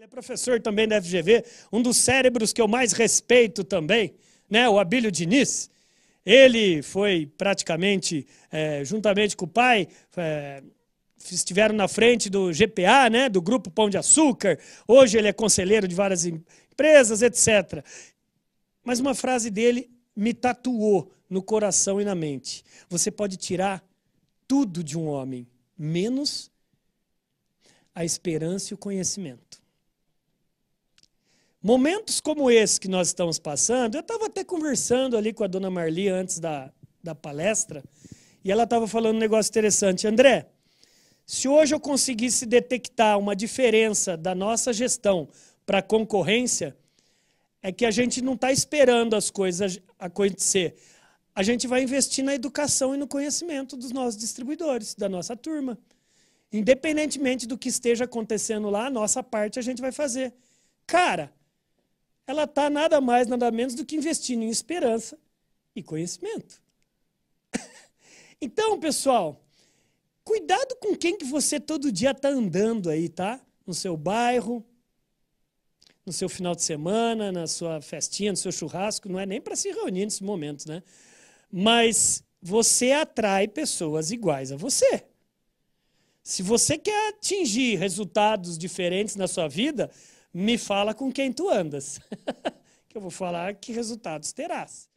Ele é professor também da FGV, um dos cérebros que eu mais respeito também, né? o Abílio Diniz. Ele foi praticamente, é, juntamente com o pai, é, estiveram na frente do GPA, né? do Grupo Pão de Açúcar. Hoje ele é conselheiro de várias empresas, etc. Mas uma frase dele me tatuou no coração e na mente. Você pode tirar tudo de um homem, menos a esperança e o conhecimento. Momentos como esse que nós estamos passando, eu estava até conversando ali com a dona Marli antes da, da palestra, e ela estava falando um negócio interessante. André, se hoje eu conseguisse detectar uma diferença da nossa gestão para a concorrência, é que a gente não está esperando as coisas acontecer. A gente vai investir na educação e no conhecimento dos nossos distribuidores, da nossa turma. Independentemente do que esteja acontecendo lá, a nossa parte a gente vai fazer. Cara, ela está nada mais, nada menos do que investindo em esperança e conhecimento. então, pessoal, cuidado com quem que você todo dia está andando aí, tá? No seu bairro, no seu final de semana, na sua festinha, no seu churrasco, não é nem para se reunir nesse momento, né? Mas você atrai pessoas iguais a você. Se você quer atingir resultados diferentes na sua vida, me fala com quem tu andas, que eu vou falar que resultados terás.